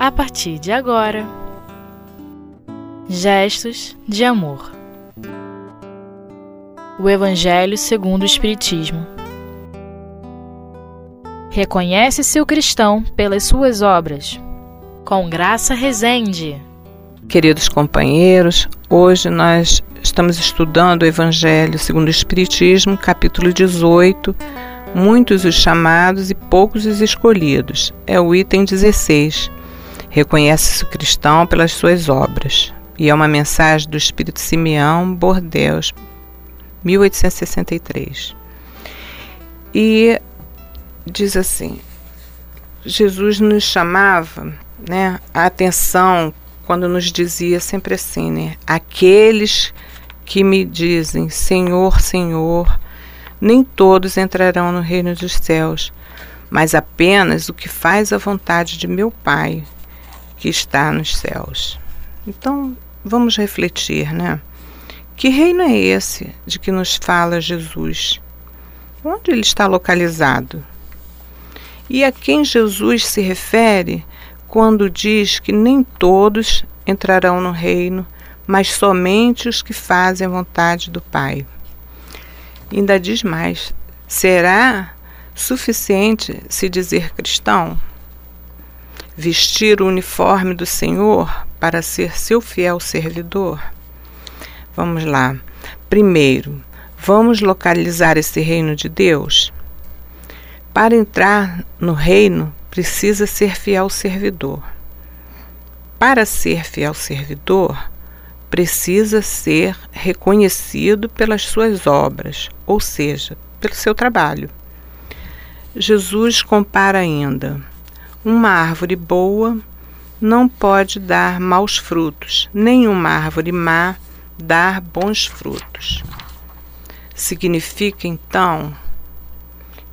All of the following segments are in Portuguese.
a partir de agora. Gestos de amor. O Evangelho segundo o Espiritismo. Reconhece-se o cristão pelas suas obras. Com graça Resende. Queridos companheiros, hoje nós estamos estudando o Evangelho segundo o Espiritismo, capítulo 18. Muitos os chamados e poucos os escolhidos. É o item 16. Reconhece-se cristão pelas suas obras. E é uma mensagem do Espírito Simeão Bordeus, 1863. E diz assim: Jesus nos chamava né, a atenção quando nos dizia sempre assim, né? Aqueles que me dizem Senhor, Senhor, nem todos entrarão no reino dos céus, mas apenas o que faz a vontade de meu Pai que está nos céus. Então, vamos refletir, né? Que reino é esse de que nos fala Jesus? Onde ele está localizado? E a quem Jesus se refere quando diz que nem todos entrarão no reino, mas somente os que fazem a vontade do Pai? Ainda diz mais: será suficiente se dizer cristão? Vestir o uniforme do Senhor para ser seu fiel servidor? Vamos lá. Primeiro, vamos localizar esse reino de Deus? Para entrar no reino, precisa ser fiel servidor. Para ser fiel servidor, precisa ser reconhecido pelas suas obras, ou seja, pelo seu trabalho. Jesus compara ainda uma árvore boa não pode dar maus frutos, nenhuma árvore má dar bons frutos. Significa então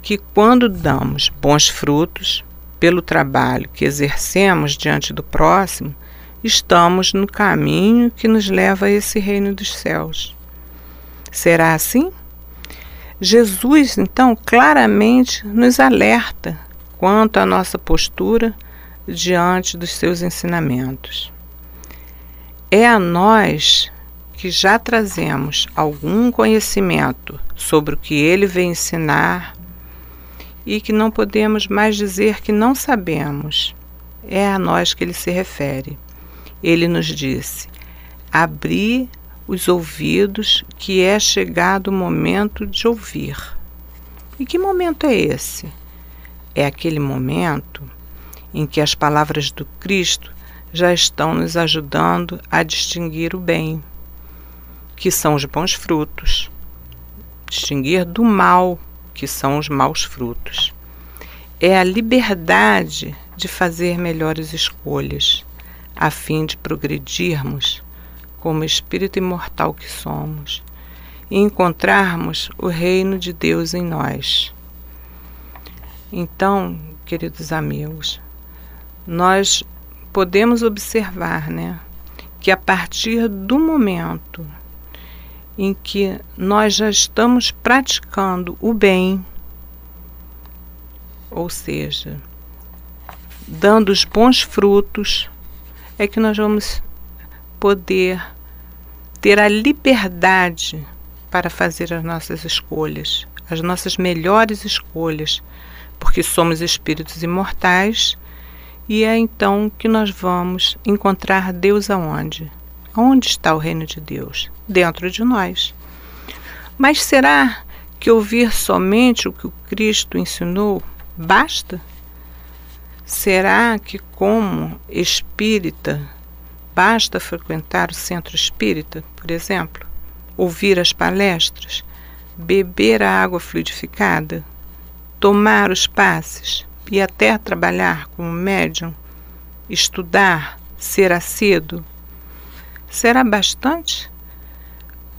que quando damos bons frutos pelo trabalho que exercemos diante do próximo, estamos no caminho que nos leva a esse reino dos céus. Será assim? Jesus, então, claramente nos alerta quanto à nossa postura diante dos seus ensinamentos. É a nós que já trazemos algum conhecimento sobre o que ele vem ensinar e que não podemos mais dizer que não sabemos. É a nós que ele se refere. Ele nos disse: abri os ouvidos, que é chegado o momento de ouvir. E que momento é esse? É aquele momento em que as palavras do Cristo já estão nos ajudando a distinguir o bem, que são os bons frutos, distinguir do mal, que são os maus frutos. É a liberdade de fazer melhores escolhas, a fim de progredirmos como espírito imortal que somos e encontrarmos o reino de Deus em nós. Então, queridos amigos, nós podemos observar, né, que a partir do momento em que nós já estamos praticando o bem, ou seja, dando os bons frutos, é que nós vamos poder ter a liberdade para fazer as nossas escolhas, as nossas melhores escolhas porque somos espíritos imortais e é então que nós vamos encontrar Deus aonde? Onde está o reino de Deus? Dentro de nós. Mas será que ouvir somente o que o Cristo ensinou basta? Será que, como espírita, basta frequentar o centro espírita, por exemplo, ouvir as palestras, beber a água fluidificada, tomar os passes e até trabalhar como médium, estudar, ser assíduo, será bastante?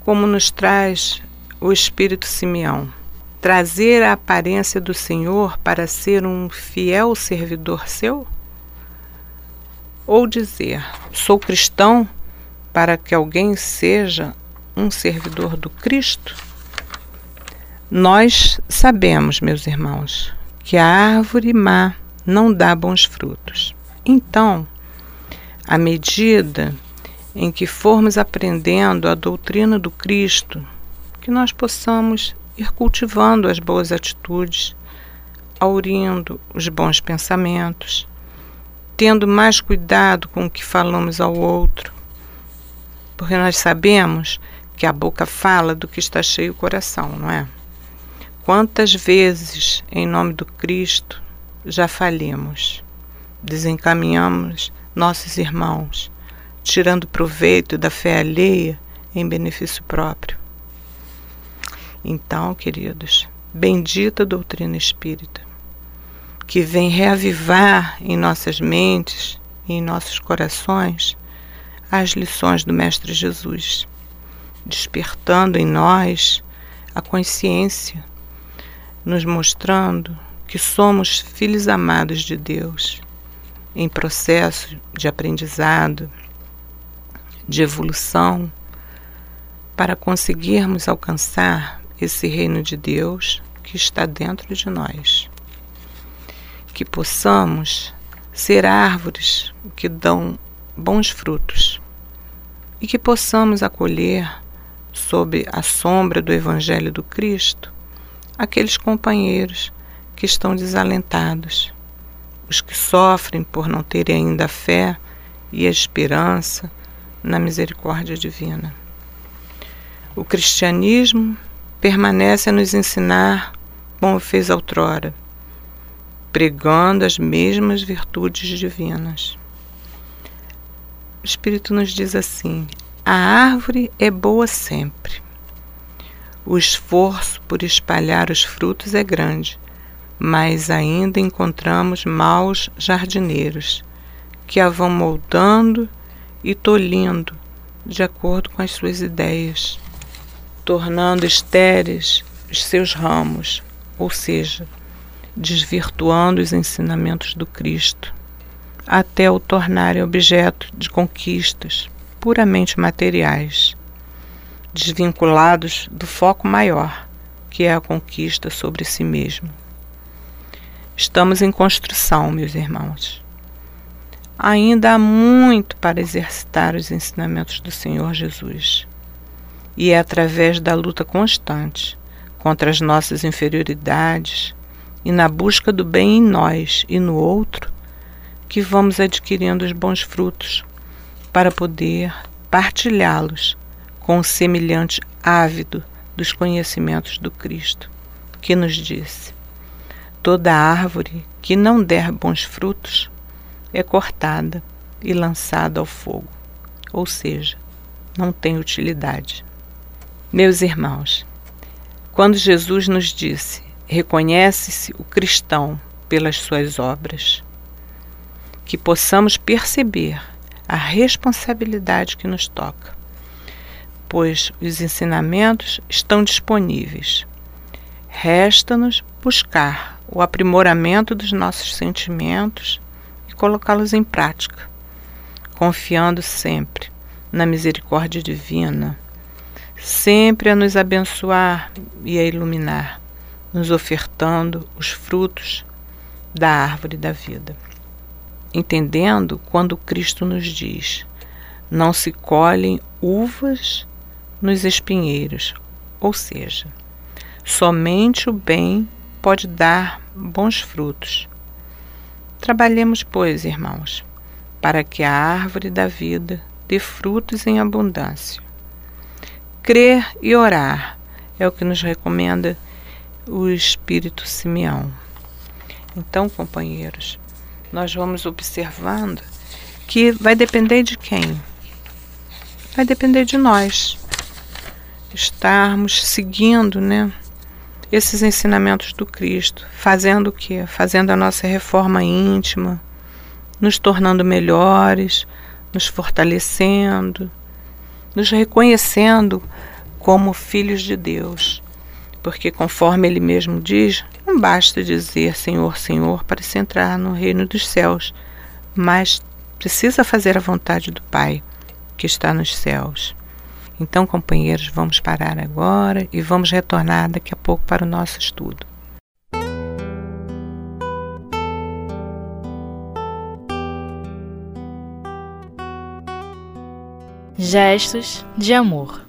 Como nos traz o Espírito Simeão, trazer a aparência do Senhor para ser um fiel servidor seu? Ou dizer, sou cristão para que alguém seja um servidor do Cristo? Nós sabemos, meus irmãos, que a árvore má não dá bons frutos. Então, à medida em que formos aprendendo a doutrina do Cristo, que nós possamos ir cultivando as boas atitudes, aurindo os bons pensamentos, tendo mais cuidado com o que falamos ao outro, porque nós sabemos que a boca fala do que está cheio o coração, não é? Quantas vezes, em nome do Cristo, já falhamos, desencaminhamos nossos irmãos, tirando proveito da fé alheia em benefício próprio. Então, queridos, bendita doutrina espírita, que vem reavivar em nossas mentes e em nossos corações as lições do Mestre Jesus, despertando em nós a consciência nos mostrando que somos filhos amados de Deus, em processo de aprendizado, de evolução, para conseguirmos alcançar esse reino de Deus que está dentro de nós. Que possamos ser árvores que dão bons frutos e que possamos acolher, sob a sombra do Evangelho do Cristo, aqueles companheiros que estão desalentados, os que sofrem por não terem ainda a fé e a esperança na misericórdia divina. O cristianismo permanece a nos ensinar como fez outrora, pregando as mesmas virtudes divinas. O Espírito nos diz assim: a árvore é boa sempre o esforço por espalhar os frutos é grande, mas ainda encontramos maus jardineiros que a vão moldando e tolhindo de acordo com as suas ideias, tornando estéreis os seus ramos, ou seja, desvirtuando os ensinamentos do Cristo, até o tornarem objeto de conquistas puramente materiais desvinculados do foco maior, que é a conquista sobre si mesmo. Estamos em construção, meus irmãos. Ainda há muito para exercitar os ensinamentos do Senhor Jesus. E é através da luta constante contra as nossas inferioridades e na busca do bem em nós e no outro que vamos adquirindo os bons frutos para poder partilhá-los com o semelhante ávido dos conhecimentos do Cristo, que nos disse: Toda árvore que não der bons frutos é cortada e lançada ao fogo, ou seja, não tem utilidade. Meus irmãos, quando Jesus nos disse: reconhece-se o cristão pelas suas obras, que possamos perceber a responsabilidade que nos toca pois os ensinamentos estão disponíveis. Resta-nos buscar o aprimoramento dos nossos sentimentos e colocá-los em prática, confiando sempre na misericórdia divina, sempre a nos abençoar e a iluminar, nos ofertando os frutos da árvore da vida. Entendendo quando Cristo nos diz: não se colhem uvas nos espinheiros, ou seja, somente o bem pode dar bons frutos. Trabalhemos, pois, irmãos, para que a árvore da vida dê frutos em abundância. Crer e orar é o que nos recomenda o Espírito Simeão. Então, companheiros, nós vamos observando que vai depender de quem? Vai depender de nós estarmos seguindo, né, esses ensinamentos do Cristo, fazendo o que? Fazendo a nossa reforma íntima, nos tornando melhores, nos fortalecendo, nos reconhecendo como filhos de Deus. Porque, conforme ele mesmo diz, não basta dizer Senhor, Senhor para se entrar no reino dos céus, mas precisa fazer a vontade do Pai que está nos céus. Então, companheiros, vamos parar agora e vamos retornar daqui a pouco para o nosso estudo. Gestos de amor.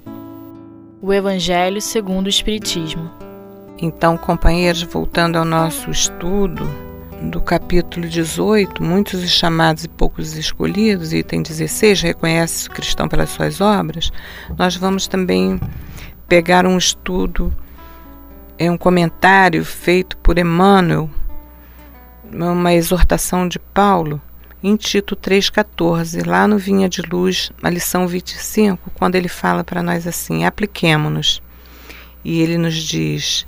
O Evangelho segundo o Espiritismo. Então, companheiros, voltando ao nosso estudo do capítulo 18, muitos os chamados e poucos escolhidos, item 16, reconhece o cristão pelas suas obras, nós vamos também pegar um estudo, é um comentário feito por Emmanuel, uma exortação de Paulo, em Tito 3,14, lá no Vinha de Luz, na lição 25, quando ele fala para nós assim: apliquemo-nos. E ele nos diz: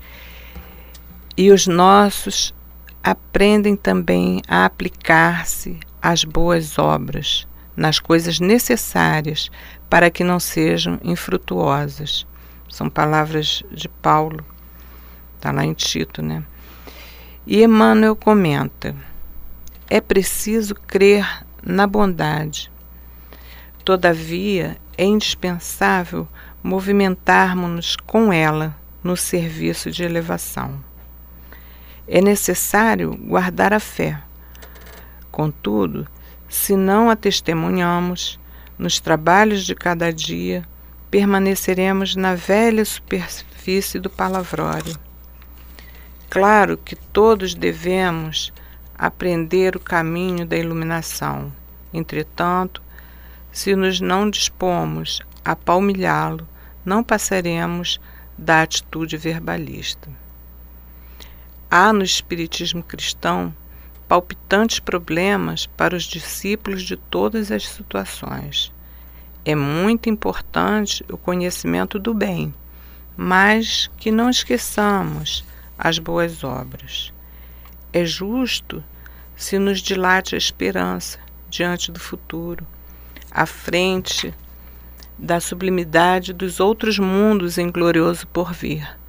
e os nossos aprendem também a aplicar-se às boas obras, nas coisas necessárias para que não sejam infrutuosas. São palavras de Paulo, está lá em Tito, né? E Emmanuel comenta é preciso crer na bondade. Todavia, é indispensável movimentarmos-nos com ela no serviço de elevação. É necessário guardar a fé. Contudo, se não a testemunhamos, nos trabalhos de cada dia, permaneceremos na velha superfície do palavrório. Claro que todos devemos aprender o caminho da iluminação. Entretanto, se nos não dispomos a palmilhá-lo, não passaremos da atitude verbalista. Há no Espiritismo cristão palpitantes problemas para os discípulos de todas as situações. É muito importante o conhecimento do bem, mas que não esqueçamos as boas obras. É justo se nos dilate a esperança diante do futuro, à frente da sublimidade dos outros mundos em glorioso porvir.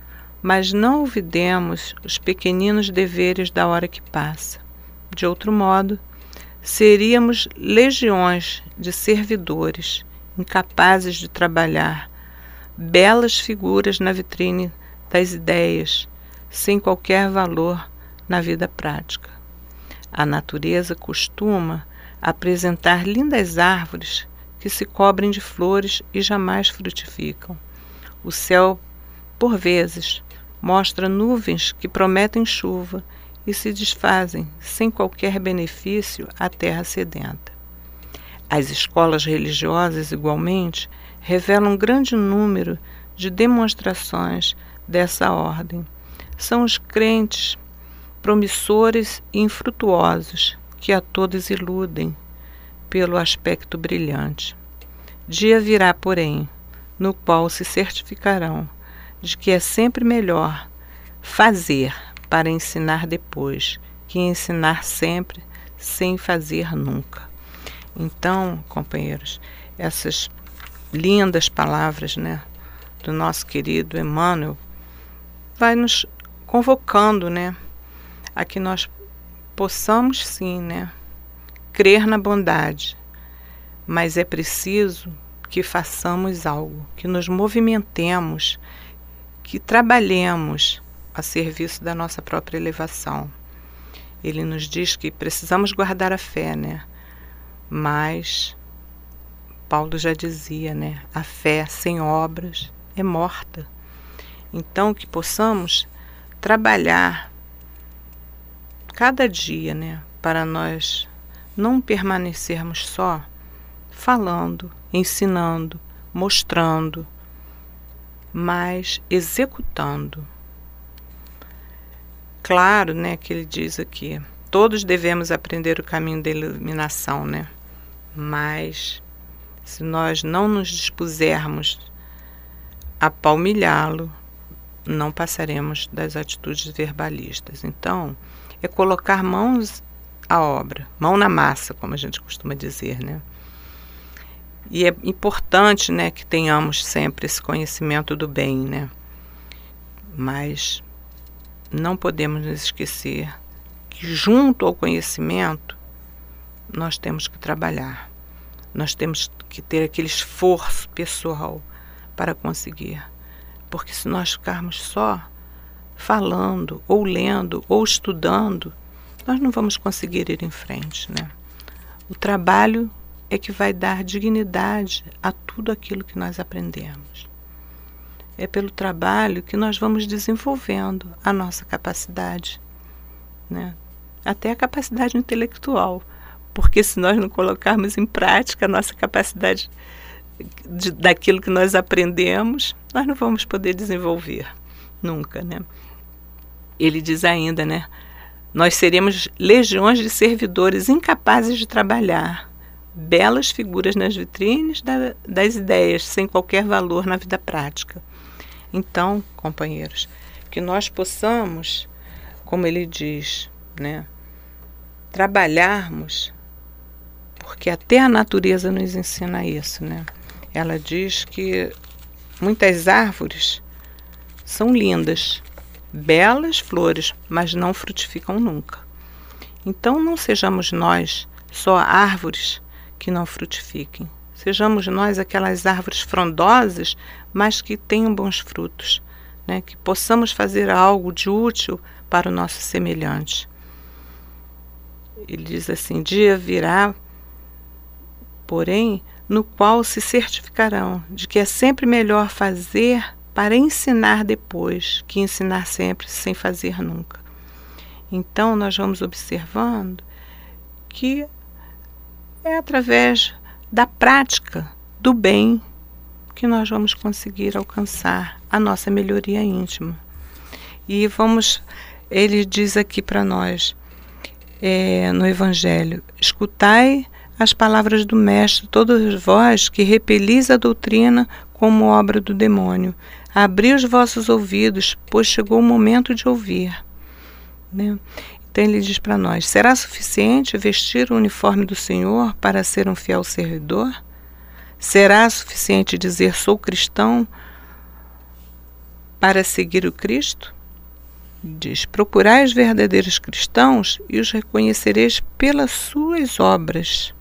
Mas não olvidemos os pequeninos deveres da hora que passa. De outro modo, seríamos legiões de servidores, incapazes de trabalhar, belas figuras na vitrine das ideias, sem qualquer valor na vida prática. A natureza costuma apresentar lindas árvores que se cobrem de flores e jamais frutificam. O céu, por vezes, mostra nuvens que prometem chuva e se desfazem sem qualquer benefício à terra sedenta. As escolas religiosas, igualmente, revelam um grande número de demonstrações dessa ordem. São os crentes promissores e infrutuosos, que a todos iludem pelo aspecto brilhante. Dia virá, porém, no qual se certificarão de que é sempre melhor fazer para ensinar depois que ensinar sempre sem fazer nunca. Então, companheiros, essas lindas palavras, né, do nosso querido Emmanuel, vai nos convocando, né, a que nós possamos sim, né, crer na bondade, mas é preciso que façamos algo, que nos movimentemos, que trabalhemos a serviço da nossa própria elevação. Ele nos diz que precisamos guardar a fé, né? Mas Paulo já dizia, né? A fé sem obras é morta. Então que possamos trabalhar cada dia, né, para nós não permanecermos só falando, ensinando, mostrando, mas executando. Claro, né, que ele diz aqui, todos devemos aprender o caminho da iluminação, né? Mas se nós não nos dispusermos a palmilhá-lo, não passaremos das atitudes verbalistas. Então, é colocar mãos à obra, mão na massa, como a gente costuma dizer, né? E é importante, né, que tenhamos sempre esse conhecimento do bem, né? Mas não podemos nos esquecer que junto ao conhecimento nós temos que trabalhar. Nós temos que ter aquele esforço pessoal para conseguir. Porque se nós ficarmos só falando, ou lendo, ou estudando, nós não vamos conseguir ir em frente, né? O trabalho é que vai dar dignidade a tudo aquilo que nós aprendemos. É pelo trabalho que nós vamos desenvolvendo a nossa capacidade, né? até a capacidade intelectual, porque se nós não colocarmos em prática a nossa capacidade de, daquilo que nós aprendemos, nós não vamos poder desenvolver nunca, né? Ele diz ainda, né? Nós seremos legiões de servidores incapazes de trabalhar, belas figuras nas vitrines da, das ideias, sem qualquer valor na vida prática. Então, companheiros, que nós possamos, como ele diz, né, trabalharmos, porque até a natureza nos ensina isso, né? Ela diz que muitas árvores são lindas, belas flores, mas não frutificam nunca. Então não sejamos nós só árvores que não frutifiquem. Sejamos nós aquelas árvores frondosas, mas que tenham bons frutos, né? que possamos fazer algo de útil para o nosso semelhante. Ele diz assim: dia virá, porém, no qual se certificarão de que é sempre melhor fazer para ensinar depois que ensinar sempre sem fazer nunca. Então, nós vamos observando que é através da prática do bem que nós vamos conseguir alcançar a nossa melhoria íntima. E vamos, ele diz aqui para nós é, no Evangelho: escutai as palavras do Mestre, todos vós que repelis a doutrina como obra do demônio. Abri os vossos ouvidos, pois chegou o momento de ouvir. Né? Então ele diz para nós: será suficiente vestir o uniforme do Senhor para ser um fiel servidor? Será suficiente dizer sou cristão para seguir o Cristo? Diz: procurai os verdadeiros cristãos e os reconhecereis pelas suas obras.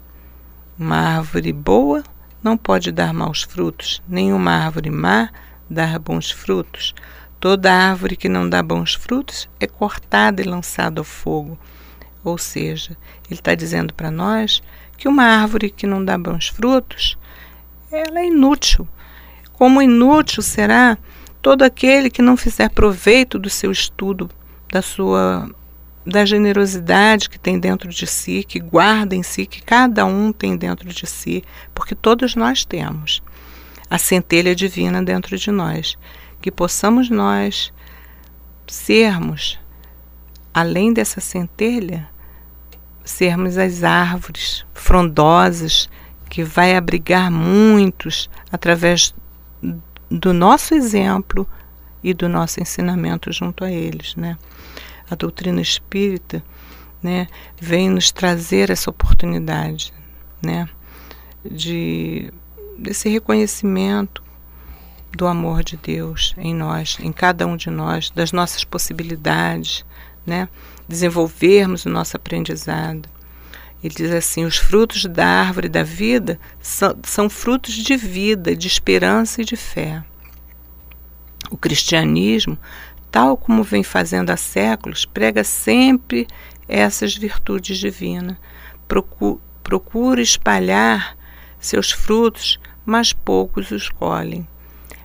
Uma árvore boa não pode dar maus frutos, nem uma árvore má dar bons frutos. Toda árvore que não dá bons frutos é cortada e lançada ao fogo. Ou seja, ele está dizendo para nós que uma árvore que não dá bons frutos, ela é inútil. Como inútil será todo aquele que não fizer proveito do seu estudo, da sua da generosidade que tem dentro de si, que guarda em si, que cada um tem dentro de si, porque todos nós temos a centelha divina dentro de nós que possamos nós sermos, além dessa centelha, sermos as árvores frondosas que vai abrigar muitos através do nosso exemplo e do nosso ensinamento junto a eles, né? A doutrina espírita, né, vem nos trazer essa oportunidade, né, de desse reconhecimento do amor de Deus em nós, em cada um de nós, das nossas possibilidades, né? desenvolvermos o nosso aprendizado. Ele diz assim: os frutos da árvore da vida são, são frutos de vida, de esperança e de fé. O cristianismo, tal como vem fazendo há séculos, prega sempre essas virtudes divinas. Procura, procura espalhar seus frutos, mas poucos os colhem.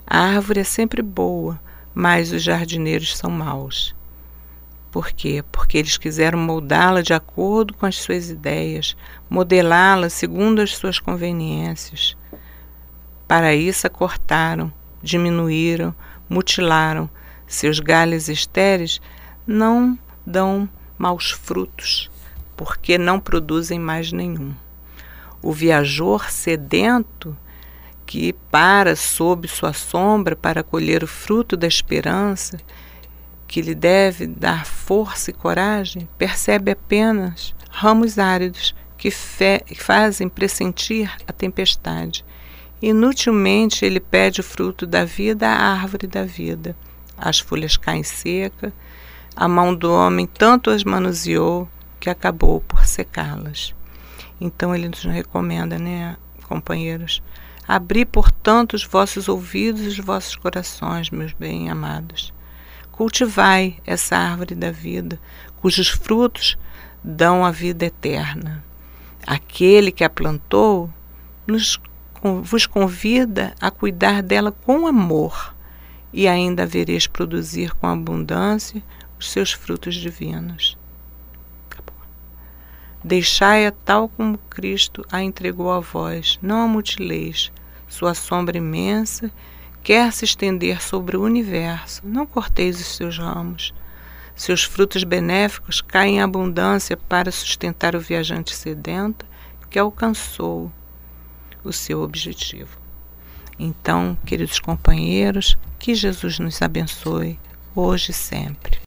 A árvore é sempre boa, mas os jardineiros são maus. Por quê? Porque eles quiseram moldá-la de acordo com as suas ideias, modelá-la segundo as suas conveniências. Para isso a cortaram, diminuíram, mutilaram. Seus galhos estéreis não dão maus frutos, porque não produzem mais nenhum. O viajor sedento que para sob sua sombra para colher o fruto da esperança, que lhe deve dar força e coragem, percebe apenas ramos áridos que, fazem pressentir a tempestade. Inutilmente ele pede o fruto da vida à árvore da vida. As folhas caem secas, a mão do homem tanto as manuseou que acabou por secá-las. Então ele nos recomenda, né, companheiros, Abri, portanto, os vossos ouvidos e os vossos corações, meus bem-amados. Cultivai essa árvore da vida, cujos frutos dão a vida eterna. Aquele que a plantou nos, vos convida a cuidar dela com amor, e ainda vereis produzir com abundância os seus frutos divinos. Deixai-a tal como Cristo a entregou a vós, não a mutileis. Sua sombra imensa quer se estender sobre o universo, não corteis os seus ramos. Seus frutos benéficos caem em abundância para sustentar o viajante sedento que alcançou o seu objetivo. Então, queridos companheiros, que Jesus nos abençoe hoje e sempre.